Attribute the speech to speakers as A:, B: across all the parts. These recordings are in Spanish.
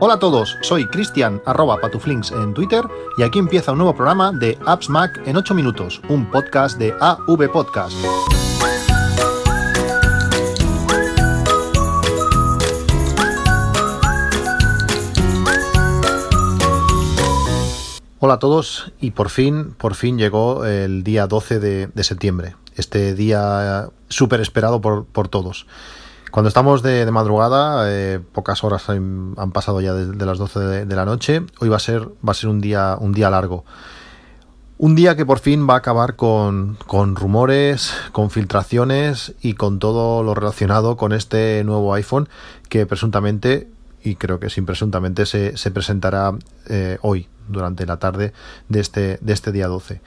A: Hola a todos, soy Cristian arroba patuflinks en Twitter y aquí empieza un nuevo programa de Apps Mac en 8 minutos, un podcast de AV Podcast. Hola a todos y por fin, por fin llegó el día 12 de, septiembre, este día súper esperado por, por todos. Cuando estamos de, madrugada, eh, pocas horas han, pasado ya de, las 12 de, la noche. Hoy va a ser, va a ser un, día, un día largo. Un día que por fin va a acabar con, rumores, con filtraciones y con todo lo relacionado con este nuevo iPhone que presuntamente, y creo que sin presuntamente, se, presentará eh, hoy, durante la tarde de este, de este día 12.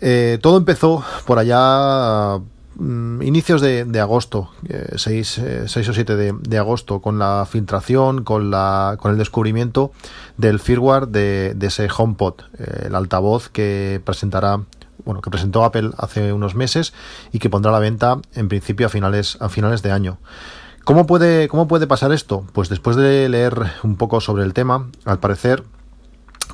A: Eh, todo empezó por allá Mm, inicios de, agosto, 6, eh, o 7 de, agosto, con la filtración, con, la, con el descubrimiento del firmware de, ese HomePod, eh, el altavoz que presentará bueno, que presentó Apple hace unos meses y que pondrá a la venta en principio a finales, a finales de año. ¿Cómo puede, ¿Cómo puede pasar esto? Pues después de leer un poco sobre el tema, al parecer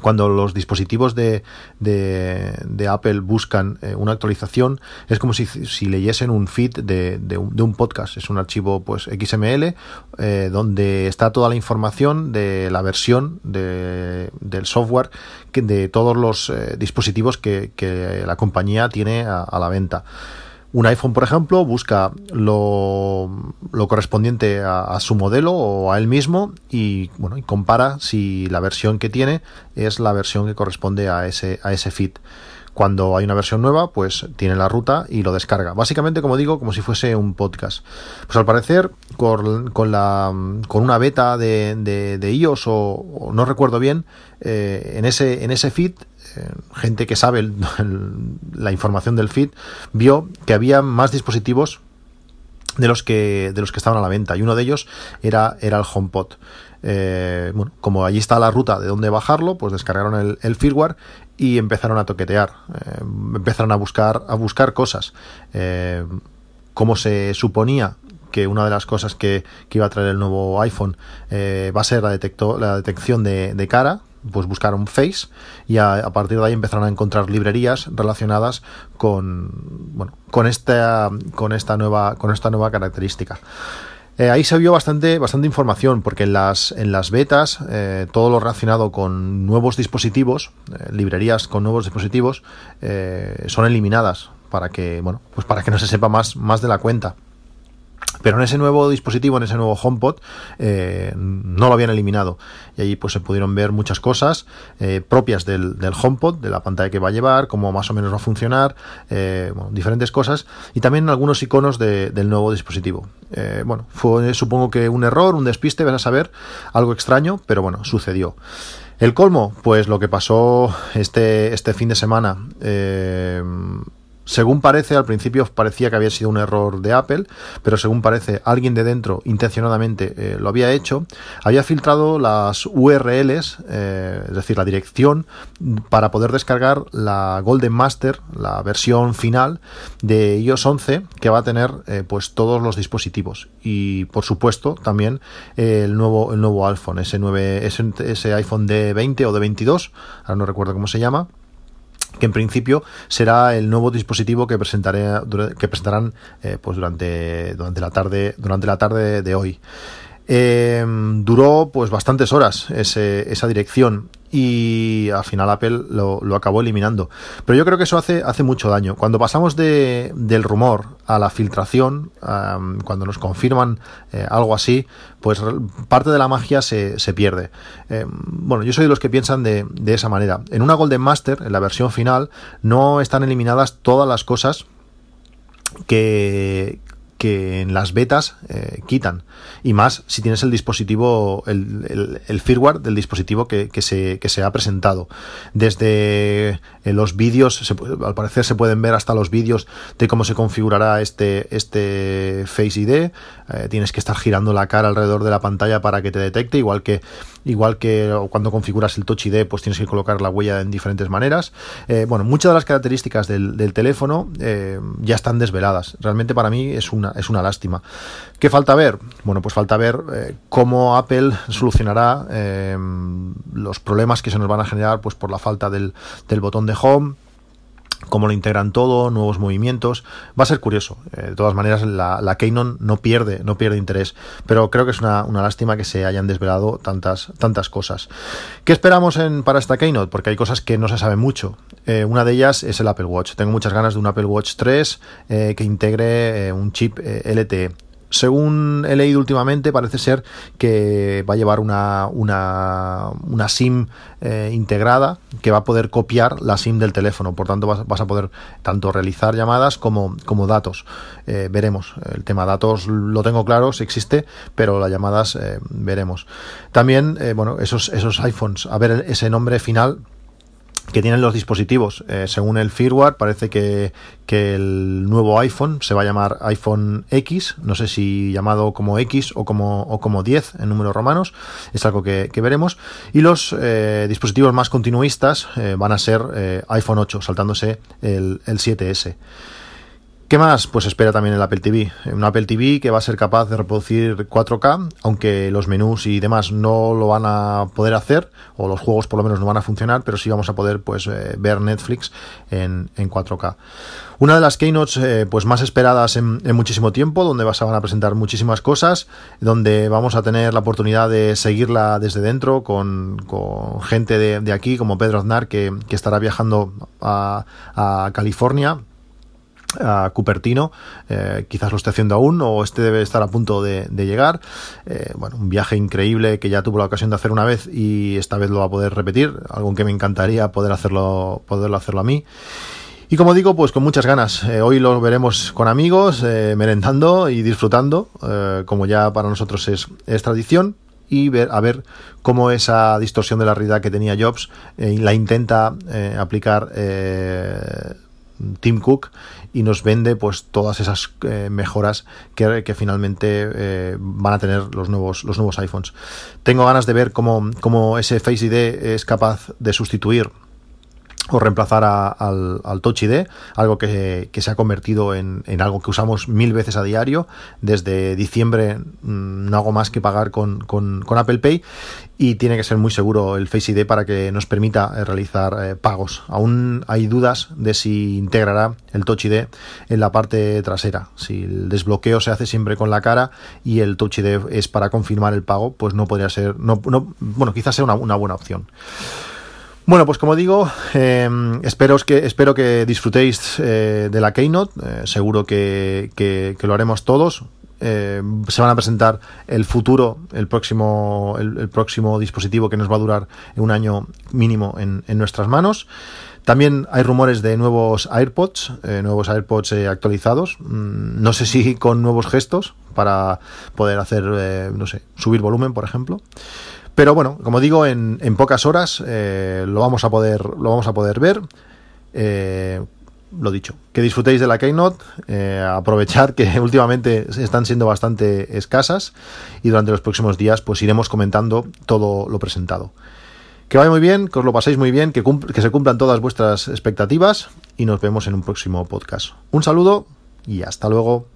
A: cuando los dispositivos de, de, Apple buscan eh, una actualización, es como si, leyesen un feed de, de, un, podcast. Es un archivo pues XML eh, donde está toda la información de la versión del software que, de todos los eh, dispositivos que, la compañía tiene a la venta. Un iPhone, por ejemplo, busca lo, correspondiente a, su modelo o a él mismo y, bueno, y compara si la versión que tiene es la versión que corresponde a ese, a ese fit. Cuando hay una versión nueva, pues tiene la ruta y lo descarga. Básicamente, como digo, como si fuese un podcast. Pues al parecer, con, la, con una beta de, de, iOS o, no recuerdo bien, eh, en, ese, en ese feed eh, gente que sabe la información del feed, vio que había más dispositivos de los que de los que estaban a la venta y uno de ellos era el HomePod eh, bueno como allí está la ruta de dónde bajarlo pues descargaron el, firmware y empezaron a toquetear eh, empezaron a buscar a buscar cosas. Como se suponía que una de las cosas que, iba a traer el nuevo iPhone va a ser la, la detección de cara pues buscaron Face y a, partir de ahí empezaron a encontrar librerías relacionadas con bueno con esta con esta nueva con esta nueva característica eh, ahí se vio bastante, bastante información, porque en las, en las betas, eh, todo lo relacionado con nuevos dispositivos, eh, librerías con nuevos dispositivos, son eliminadas para que, bueno, pues para que no se sepa más, más de la cuenta. Pero en ese nuevo dispositivo, en ese nuevo HomePod, eh, no lo habían eliminado. Y allí pues se pudieron ver muchas cosas eh, propias del, HomePod, de la pantalla que va a llevar, cómo más o menos va a funcionar, eh, diferentes cosas. Y también algunos iconos del nuevo dispositivo. bueno, fue supongo que un error, un despiste, van a saber, algo extraño, pero bueno, sucedió. El colmo, pues lo que pasó este, este fin de semana según parece, al principio parecía que había sido un error de Apple, pero según parece, alguien de dentro intencionadamente eh, lo había hecho. Había filtrado las URLs, eh, es decir, la dirección, para poder descargar la Golden Master, la versión final de iOS 11, que va a tener eh, pues todos los dispositivos. Y por supuesto, también el nuevo, el nuevo iPhone, ese, 9, ese, ese iPhone de 20 o de 22, ahora no recuerdo cómo se llama que en principio será el nuevo dispositivo que presentaré que presentarán eh, pues durante durante la tarde durante la tarde de hoy eh, duró pues bastantes horas esa dirección y al final Apple lo, acabó eliminando. Pero yo creo que eso hace, hace mucho daño. Cuando pasamos de, del rumor a la filtración, cuando nos confirman eh, algo así, pues parte de la magia se, se pierde. Eh, bueno, yo soy de los que piensan de, de esa manera. En una Golden Master, en la versión final, no están eliminadas todas las cosas que, que en las betas eh, quitan. Y más si tienes el dispositivo, el, el, firmware del dispositivo que, que, se, que se ha presentado. Desde eh, los vídeos, al parecer se pueden ver hasta los vídeos de cómo se configurará este, este Face ID. Eh, tienes que estar girando la cara alrededor de la pantalla para que te detecte, igual que, igual que cuando configuras el Touch ID, pues tienes que colocar la huella en diferentes maneras. bueno, muchas de las características del, del teléfono ya están desveladas. Realmente para mí es un es una lástima. ¿Qué falta ver? Bueno, pues falta ver eh, cómo Apple solucionará eh, los problemas que se nos van a generar pues por la falta del, del botón de home cómo lo integran todo, nuevos movimientos. Va a ser curioso. Eh, de todas maneras, la, la no pierde, no pierde interés. Pero creo que es una, lástima que se hayan desvelado tantas, tantas cosas. ¿Qué esperamos en, para esta Keynote? Porque hay cosas que no se sabe mucho. Eh, una de ellas es el Apple Watch. Tengo muchas ganas de un Apple Watch 3 eh, que integre un chip LTE según he leído últimamente, parece ser que va a llevar una, una, una SIM eh, integrada que va a poder copiar la SIM del teléfono. Por tanto, vas, a poder tanto realizar llamadas como, como datos. Eh, veremos. El tema datos lo tengo claro, si existe, pero las llamadas eh, veremos. También, bueno, esos, esos iPhones, a ver ese nombre final que tienen los dispositivos. Eh, según el firmware, parece que, el nuevo iPhone se va a llamar iPhone X, no sé si llamado como X o como, o como 10 en números romanos, es algo que, veremos. Y los eh, dispositivos más continuistas eh, van a ser iPhone 8, saltándose el, el 7S. ¿Qué más? Pues espera también el Apple TV. Un Apple TV que va a ser capaz de reproducir 4K, aunque los menús y demás no lo van a poder hacer, o los juegos por lo menos no van a funcionar, pero sí vamos a poder pues eh, ver Netflix en, 4K. Una de las keynotes eh, pues más esperadas en, muchísimo tiempo, donde se van a presentar muchísimas cosas, donde vamos a tener la oportunidad de seguirla desde dentro con, gente de, aquí, como Pedro Aznar, que, estará viajando a, a California a Cupertino, eh, quizás lo esté haciendo aún o este debe estar a punto de, llegar. Eh, bueno, un viaje increíble que ya tuvo la ocasión de hacer una vez y esta vez lo va a poder repetir, algo que me encantaría poder hacerlo, poderlo hacerlo a mí. Y como digo, pues con muchas ganas. Eh, hoy lo veremos con amigos, merendando y disfrutando, como ya para nosotros es, tradición y ver, a ver cómo esa distorsión de la realidad que tenía Jobs la intenta aplicar Tim Cook y nos vende pues todas esas eh, mejoras que, finalmente eh, van a tener los nuevos, los nuevos iPhones. Tengo ganas de ver cómo, cómo ese Face ID es capaz de sustituir o reemplazar al, Touch ID, algo que, se ha convertido en, algo que usamos mil veces a diario. Desde diciembre mm, no hago más que pagar con, Apple Pay y tiene que ser muy seguro el Face ID para que nos permita eh, realizar eh, pagos. Aún hay dudas de si integrará el Touch ID en la parte trasera. Si el desbloqueo se hace siempre con la cara y el Touch ID es para confirmar el pago, pues no podría ser, no, no bueno, quizás sea una, una buena opción. Bueno, pues como digo, eh, espero, que, espero que disfrutéis eh, de la Keynote. Eh, seguro que, lo haremos todos. se van a presentar el futuro, el próximo, el, próximo dispositivo que nos va a durar un año mínimo en, nuestras manos. También hay rumores de nuevos AirPods, nuevos AirPods actualizados. Mm, no sé si con nuevos gestos para poder hacer, no sé, subir volumen, por ejemplo. Pero bueno, como digo, en, pocas horas eh, lo, vamos a poder, lo vamos a poder ver. Eh, lo dicho, que disfrutéis de la Keynote, eh, aprovechar que últimamente están siendo bastante escasas y durante los próximos días pues iremos comentando todo lo presentado. Que vaya muy bien, que os lo paséis muy bien, que se cumplan todas vuestras expectativas y nos vemos en un próximo podcast. Un saludo y hasta luego.